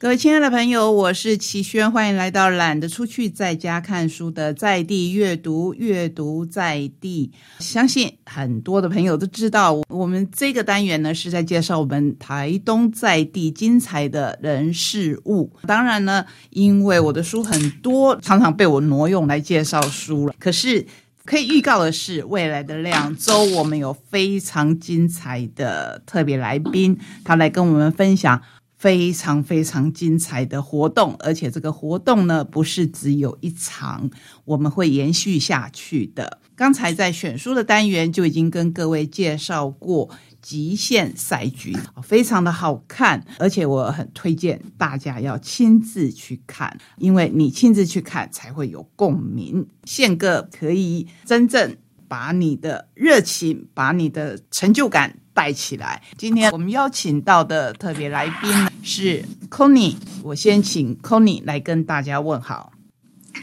各位亲爱的朋友，我是齐轩，欢迎来到懒得出去在家看书的在地阅读，阅读在地。相信很多的朋友都知道，我们这个单元呢是在介绍我们台东在地精彩的人事物。当然呢，因为我的书很多，常常被我挪用来介绍书了。可是可以预告的是，未来的两周我们有非常精彩的特别来宾，他来跟我们分享。非常非常精彩的活动，而且这个活动呢，不是只有一场，我们会延续下去的。刚才在选书的单元就已经跟各位介绍过极限赛局，非常的好看，而且我很推荐大家要亲自去看，因为你亲自去看才会有共鸣。宪哥可以真正把你的热情，把你的成就感。带起来！今天我们邀请到的特别来宾是 Conny，我先请 Conny 来跟大家问好。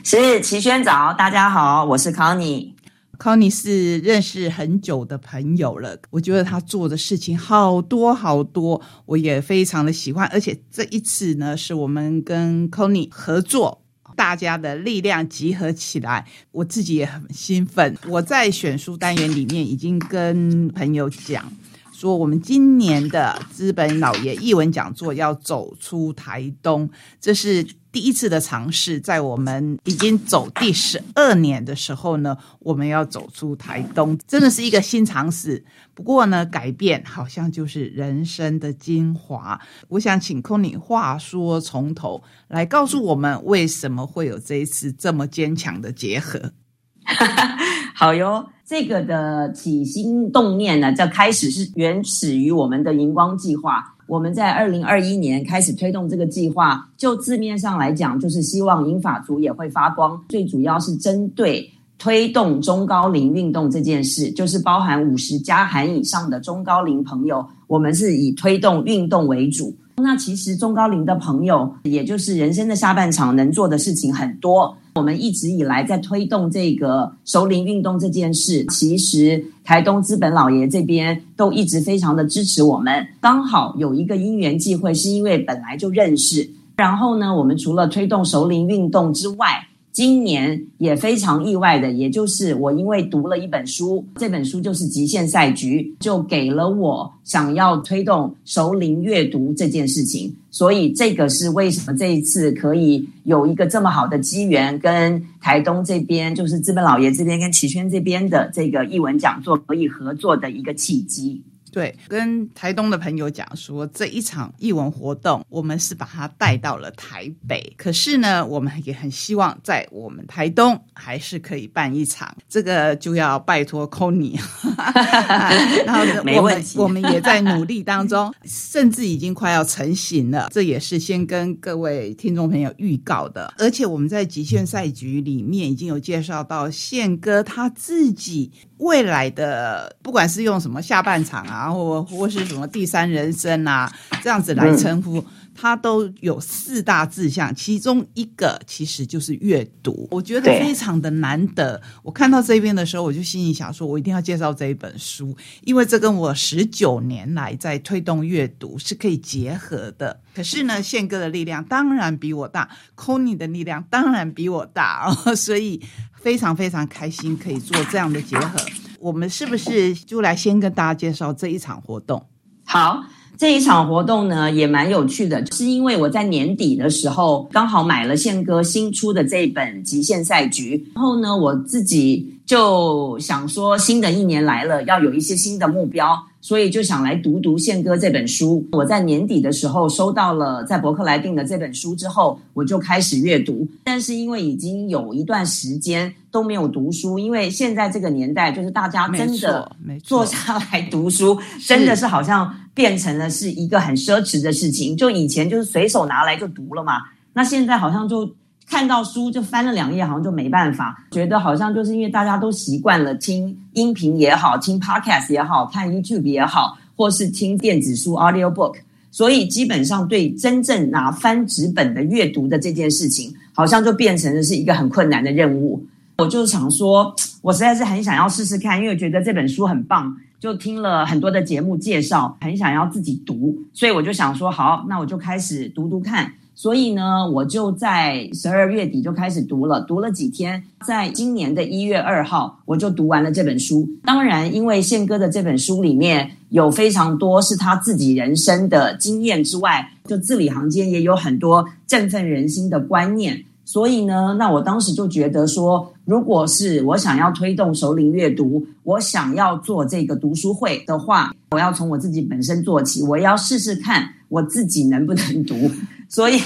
是齐轩早，大家好，我是 Conny Conny 是认识很久的朋友了，我觉得他做的事情好多好多，我也非常的喜欢。而且这一次呢，是我们跟 c o n y 合作，大家的力量集合起来，我自己也很兴奋。我在选书单元里面已经跟朋友讲。说我们今年的资本老爷译文讲座要走出台东，这是第一次的尝试。在我们已经走第十二年的时候呢，我们要走出台东，真的是一个新尝试。不过呢，改变好像就是人生的精华。我想请空你话说从头来告诉我们，为什么会有这一次这么坚强的结合？好哟。这个的起心动念呢，这开始是原始于我们的荧光计划。我们在二零二一年开始推动这个计划，就字面上来讲，就是希望银发族也会发光。最主要是针对推动中高龄运动这件事，就是包含五十加含以上的中高龄朋友，我们是以推动运动为主。那其实中高龄的朋友，也就是人生的下半场能做的事情很多。我们一直以来在推动这个熟龄运动这件事，其实台东资本老爷这边都一直非常的支持我们。刚好有一个因缘际会，是因为本来就认识，然后呢，我们除了推动熟龄运动之外。今年也非常意外的，也就是我因为读了一本书，这本书就是《极限赛局》，就给了我想要推动熟龄阅读这件事情。所以这个是为什么这一次可以有一个这么好的机缘，跟台东这边，就是资本老爷这边跟齐轩这边的这个译文讲座可以合作的一个契机。对，跟台东的朋友讲说，这一场艺文活动，我们是把它带到了台北。可是呢，我们也很希望在我们台东还是可以办一场，这个就要拜托 c o n y 然后没问题，我们也在努力当中，甚至已经快要成型了。这也是先跟各位听众朋友预告的。而且我们在极限赛局里面已经有介绍到宪哥他自己未来的，不管是用什么下半场啊。然后或是什么第三人生啊，这样子来称呼，他都有四大志向，其中一个其实就是阅读。我觉得非常的难得。我看到这边的时候，我就心里想说，我一定要介绍这一本书，因为这跟我十九年来在推动阅读是可以结合的。可是呢，宪哥的力量当然比我大 c o n y 的力量当然比我大哦，所以非常非常开心可以做这样的结合。我们是不是就来先跟大家介绍这一场活动？好，这一场活动呢也蛮有趣的，是因为我在年底的时候刚好买了宪哥新出的这一本《极限赛局》，然后呢我自己就想说，新的一年来了，要有一些新的目标。所以就想来读读宪哥这本书。我在年底的时候收到了在伯克莱订的这本书之后，我就开始阅读。但是因为已经有一段时间都没有读书，因为现在这个年代就是大家真的坐下来读书，真的是好像变成了是一个很奢侈的事情。就以前就是随手拿来就读了嘛，那现在好像就。看到书就翻了两页，好像就没办法，觉得好像就是因为大家都习惯了听音频也好，听 podcast 也好，看 YouTube 也好，或是听电子书 audio book，所以基本上对真正拿翻纸本的阅读的这件事情，好像就变成了是一个很困难的任务。我就想说，我实在是很想要试试看，因为我觉得这本书很棒，就听了很多的节目介绍，很想要自己读，所以我就想说，好，那我就开始读读看。所以呢，我就在十二月底就开始读了，读了几天，在今年的一月二号，我就读完了这本书。当然，因为宪哥的这本书里面有非常多是他自己人生的经验之外，就字里行间也有很多振奋人心的观念。所以呢，那我当时就觉得说，如果是我想要推动首领阅读，我想要做这个读书会的话，我要从我自己本身做起，我要试试看我自己能不能读。所以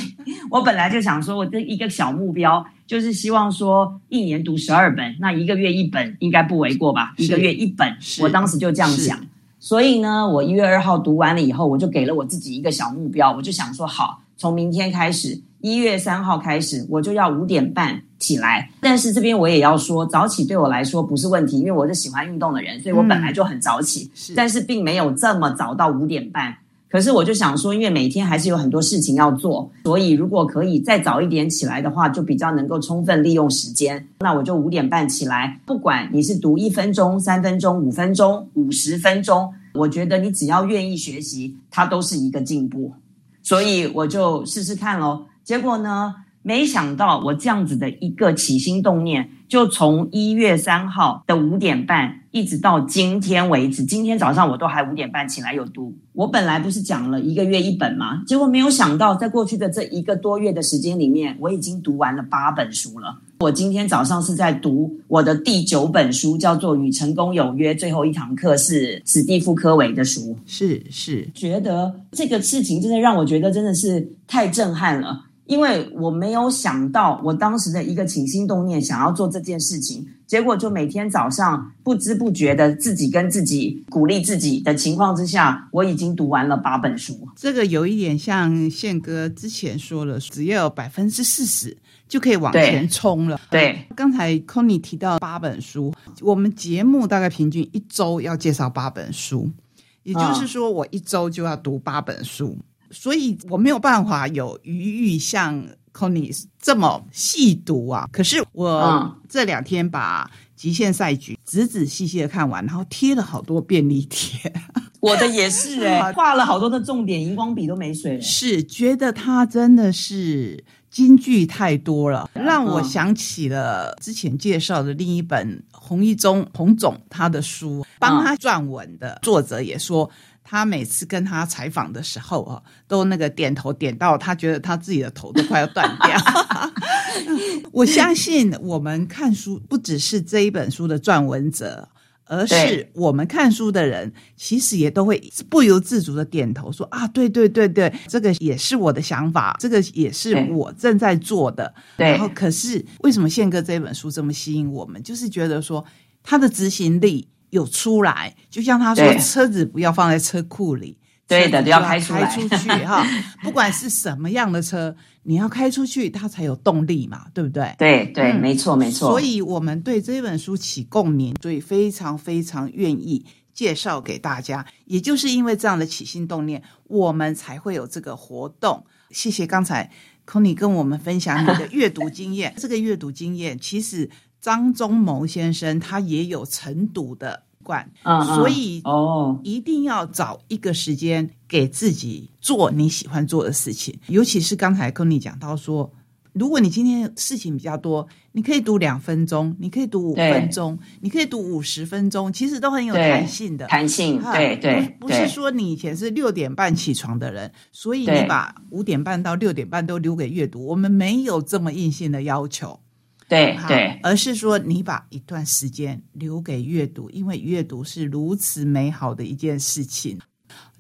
我本来就想说，我的一个小目标就是希望说，一年读十二本，那一个月一本应该不为过吧？一个月一本，我当时就这样想。所以呢，我一月二号读完了以后，我就给了我自己一个小目标，我就想说，好，从明天开始。一月三号开始，我就要五点半起来。但是这边我也要说，早起对我来说不是问题，因为我是喜欢运动的人，所以我本来就很早起。是，但是并没有这么早到五点半。可是我就想说，因为每天还是有很多事情要做，所以如果可以再早一点起来的话，就比较能够充分利用时间。那我就五点半起来，不管你是读一分钟、三分钟、五分钟、五十分钟，我觉得你只要愿意学习，它都是一个进步。所以我就试试看喽。结果呢？没想到我这样子的一个起心动念，就从一月三号的五点半一直到今天为止。今天早上我都还五点半起来有读。我本来不是讲了一个月一本吗？结果没有想到，在过去的这一个多月的时间里面，我已经读完了八本书了。我今天早上是在读我的第九本书，叫做《与成功有约》，最后一堂课是史蒂夫·科维的书。是是，觉得这个事情真的让我觉得真的是太震撼了。因为我没有想到，我当时的一个起心动念，想要做这件事情，结果就每天早上不知不觉的自己跟自己鼓励自己的情况之下，我已经读完了八本书。这个有一点像宪哥之前说了，只要有百分之四十就可以往前冲了。对，刚才 c o n y 提到八本书，我们节目大概平均一周要介绍八本书，也就是说我一周就要读八本书。所以我没有办法有余裕像 c o n y 这么细读啊。可是我这两天把《极限赛局》仔仔细细的看完，然后贴了好多便利贴。我的也是哎，画了好多的重点，荧光笔都没水。是觉得他真的是金句太多了，让我想起了之前介绍的另一本洪一中洪总他的书，帮他撰文的作者也说。他每次跟他采访的时候啊，都那个点头点到他觉得他自己的头都快要断掉。我相信我们看书不只是这一本书的撰文者，而是我们看书的人，其实也都会不由自主的点头说啊，对对对对，这个也是我的想法，这个也是我正在做的。然后，可是为什么宪哥这本书这么吸引我们？就是觉得说他的执行力。有出来，就像他说，车子不要放在车库里，对的，要开出去哈。不管是什么样的车，你要开出去，它才有动力嘛，对不对？对对，没错没错。所以我们对这本书起共鸣，所以非常非常愿意介绍给大家。也就是因为这样的起心动念，我们才会有这个活动。谢谢刚才 c o n y 跟我们分享你的阅读经验。这个阅读经验其实。张忠谋先生他也有晨读的惯，所以哦，一定要找一个时间给自己做你喜欢做的事情。尤其是刚才跟你讲到说，如果你今天事情比较多，你可以读两分钟，你可以读五分钟，你可以读五十分钟，其实都很有弹性的。弹性，对对，不是说你以前是六点半起床的人，所以你把五点半到六点半都留给阅读。我们没有这么硬性的要求。对对，而是说你把一段时间留给阅读，因为阅读是如此美好的一件事情。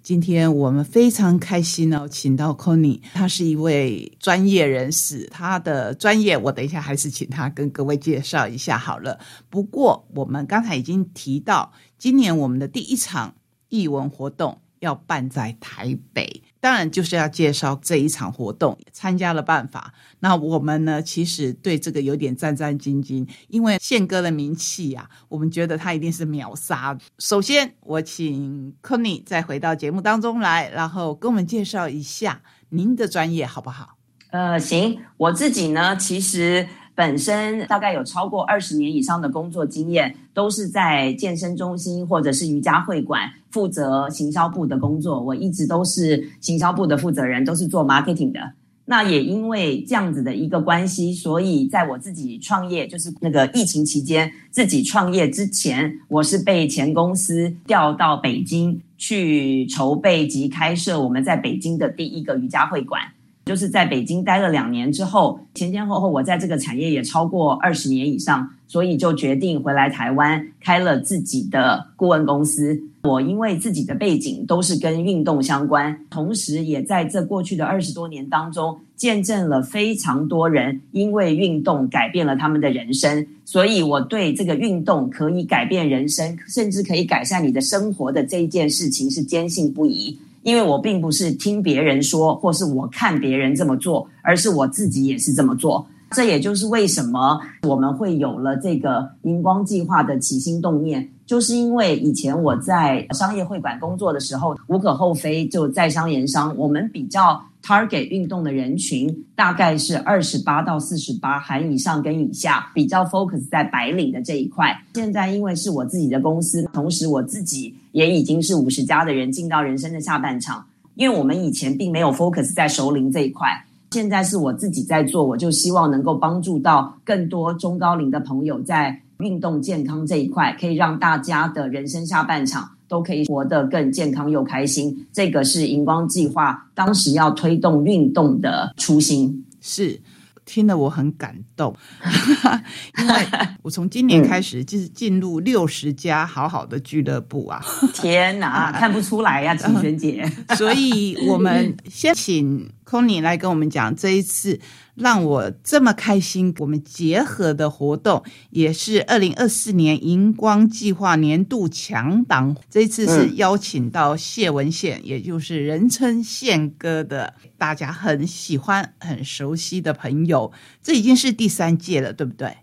今天我们非常开心哦，请到 c o n y 他是一位专业人士，他的专业我等一下还是请他跟各位介绍一下好了。不过我们刚才已经提到，今年我们的第一场译文活动要办在台北。当然就是要介绍这一场活动参加了办法。那我们呢，其实对这个有点战战兢兢，因为宪哥的名气啊，我们觉得他一定是秒杀。首先，我请 c o n y 再回到节目当中来，然后跟我们介绍一下您的专业好不好？呃，行，我自己呢，其实。本身大概有超过二十年以上的工作经验，都是在健身中心或者是瑜伽会馆负责行销部的工作。我一直都是行销部的负责人，都是做 marketing 的。那也因为这样子的一个关系，所以在我自己创业，就是那个疫情期间自己创业之前，我是被前公司调到北京去筹备及开设我们在北京的第一个瑜伽会馆。就是在北京待了两年之后，前前后后我在这个产业也超过二十年以上，所以就决定回来台湾开了自己的顾问公司。我因为自己的背景都是跟运动相关，同时也在这过去的二十多年当中，见证了非常多人因为运动改变了他们的人生。所以我对这个运动可以改变人生，甚至可以改善你的生活的这一件事情是坚信不疑。因为我并不是听别人说，或是我看别人这么做，而是我自己也是这么做。这也就是为什么我们会有了这个荧光计划的起心动念，就是因为以前我在商业会馆工作的时候，无可厚非，就在商言商，我们比较。Target 运动的人群大概是二十八到四十八，含以上跟以下，比较 focus 在白领的这一块。现在因为是我自己的公司，同时我自己也已经是五十加的人，进到人生的下半场。因为我们以前并没有 focus 在熟龄这一块，现在是我自己在做，我就希望能够帮助到更多中高龄的朋友在运动健康这一块，可以让大家的人生下半场。都可以活得更健康又开心，这个是荧光计划当时要推动运动的初心。是，听了我很感动，因为我从今年开始就是进入六十家好好的俱乐部啊！天哪，看不出来呀，晴萱姐。所以我们先请 c o n y 来跟我们讲这一次。让我这么开心！我们结合的活动也是二零二四年荧光计划年度强档。这次是邀请到谢文宪，也就是人称宪哥的，大家很喜欢、很熟悉的朋友。这已经是第三届了，对不对？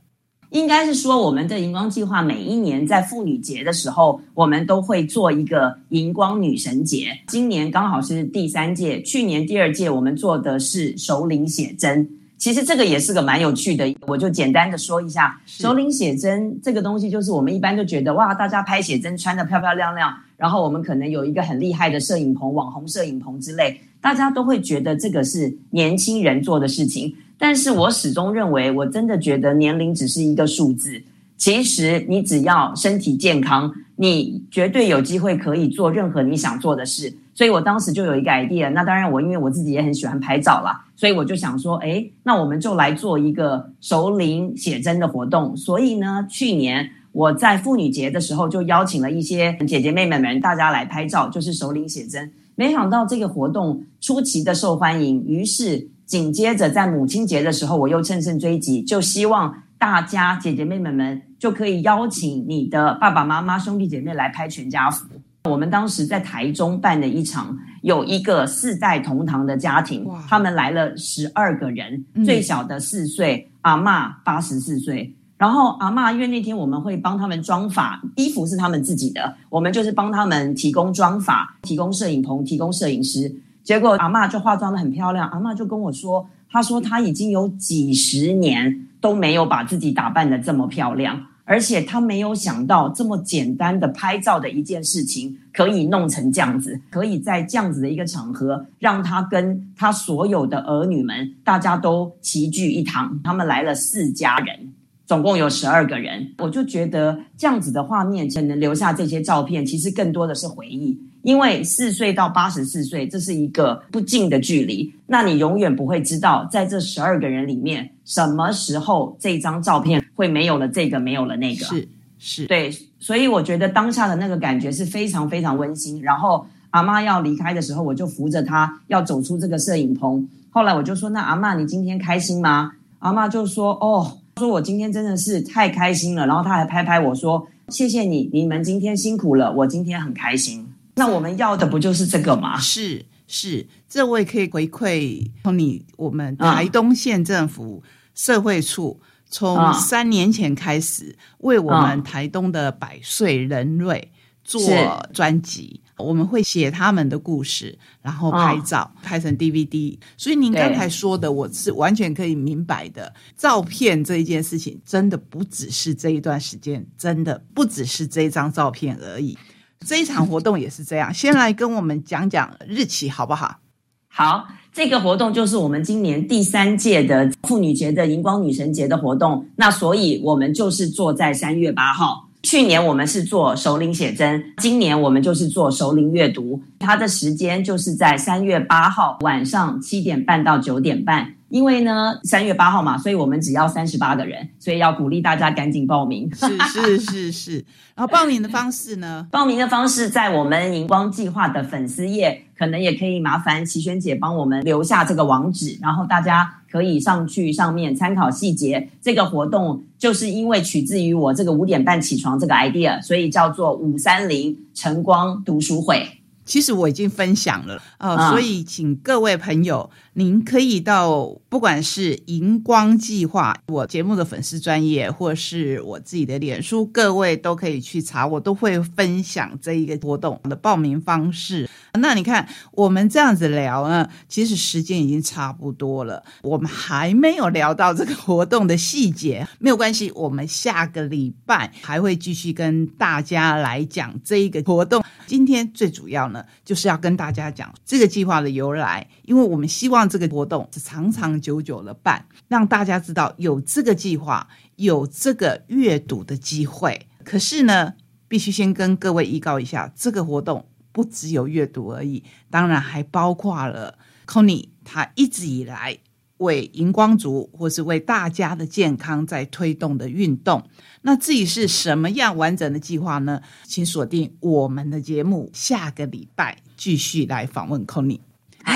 应该是说，我们的荧光计划每一年在妇女节的时候，我们都会做一个荧光女神节。今年刚好是第三届，去年第二届我们做的是首领写真。其实这个也是个蛮有趣的，我就简单的说一下，首领写真这个东西，就是我们一般就觉得哇，大家拍写真穿的漂漂亮亮，然后我们可能有一个很厉害的摄影棚、网红摄影棚之类，大家都会觉得这个是年轻人做的事情。但是我始终认为，我真的觉得年龄只是一个数字。其实你只要身体健康，你绝对有机会可以做任何你想做的事。所以我当时就有一个 idea，那当然我因为我自己也很喜欢拍照啦，所以我就想说，哎，那我们就来做一个熟龄写真的活动。所以呢，去年我在妇女节的时候就邀请了一些姐姐妹妹们，大家来拍照，就是熟龄写真。没想到这个活动出奇的受欢迎，于是紧接着在母亲节的时候，我又乘胜追击，就希望大家姐姐妹妹们就可以邀请你的爸爸妈妈、兄弟姐妹来拍全家福。我们当时在台中办的一场，有一个四代同堂的家庭，他们来了十二个人，最小的四岁，阿妈八十四岁。然后阿妈因为那天我们会帮他们妆发，衣服是他们自己的，我们就是帮他们提供妆发，提供摄影棚，提供摄影师。结果阿妈就化妆的很漂亮，阿妈就跟我说，她说她已经有几十年都没有把自己打扮的这么漂亮。而且她没有想到这么简单的拍照的一件事情，可以弄成这样子，可以在这样子的一个场合，让她跟她所有的儿女们，大家都齐聚一堂。他们来了四家人，总共有十二个人。我就觉得这样子的画面，才能留下这些照片，其实更多的是回忆。因为四岁到八十四岁，这是一个不近的距离，那你永远不会知道，在这十二个人里面，什么时候这张照片。会没有了这个，没有了那个，是是，对，所以我觉得当下的那个感觉是非常非常温馨。然后阿妈要离开的时候，我就扶着她要走出这个摄影棚。后来我就说：“那阿妈，你今天开心吗？”阿妈就说：“哦，说我今天真的是太开心了。”然后她还拍拍我说：“谢谢你，你们今天辛苦了，我今天很开心。”那我们要的不就是这个吗？是是，这我也可以回馈从你，我们台东县政府社会处。从三年前开始，为我们台东的百岁人瑞做专辑，我们会写他们的故事，然后拍照，拍成 DVD。所以您刚才说的，我是完全可以明白的。照片这一件事情，真的不只是这一段时间，真的不只是这张照片而已。这一场活动也是这样。先来跟我们讲讲日期好不好？好，这个活动就是我们今年第三届的妇女节的荧光女神节的活动。那所以我们就是坐在三月八号。去年我们是做首领写真，今年我们就是做首领阅读。它的时间就是在三月八号晚上七点半到九点半。因为呢，三月八号嘛，所以我们只要三十八个人，所以要鼓励大家赶紧报名。是是是是，然后报名的方式呢？报名的方式在我们荧光计划的粉丝页，可能也可以麻烦齐轩姐帮我们留下这个网址，然后大家可以上去上面参考细节。这个活动就是因为取自于我这个五点半起床这个 idea，所以叫做五三零晨光读书会。其实我已经分享了呃，所以请各位朋友，您可以到不管是荧光计划我节目的粉丝专业，或是我自己的脸书，各位都可以去查，我都会分享这一个活动的报名方式。那你看我们这样子聊呢，其实时间已经差不多了，我们还没有聊到这个活动的细节，没有关系，我们下个礼拜还会继续跟大家来讲这一个活动。今天最主要呢。就是要跟大家讲这个计划的由来，因为我们希望这个活动是长长久久的办，让大家知道有这个计划，有这个阅读的机会。可是呢，必须先跟各位预告一下，这个活动不只有阅读而已，当然还包括了 c o n y 他一直以来。为荧光族或是为大家的健康在推动的运动，那至于是什么样完整的计划呢？请锁定我们的节目，下个礼拜继续来访问 c o n y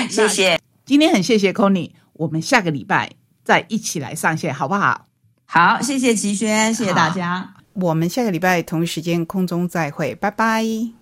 谢谢，今天很谢谢 c o n y 我们下个礼拜再一起来上线，好不好？好，谢谢齐轩，谢谢大家，我们下个礼拜同一时间空中再会，拜拜。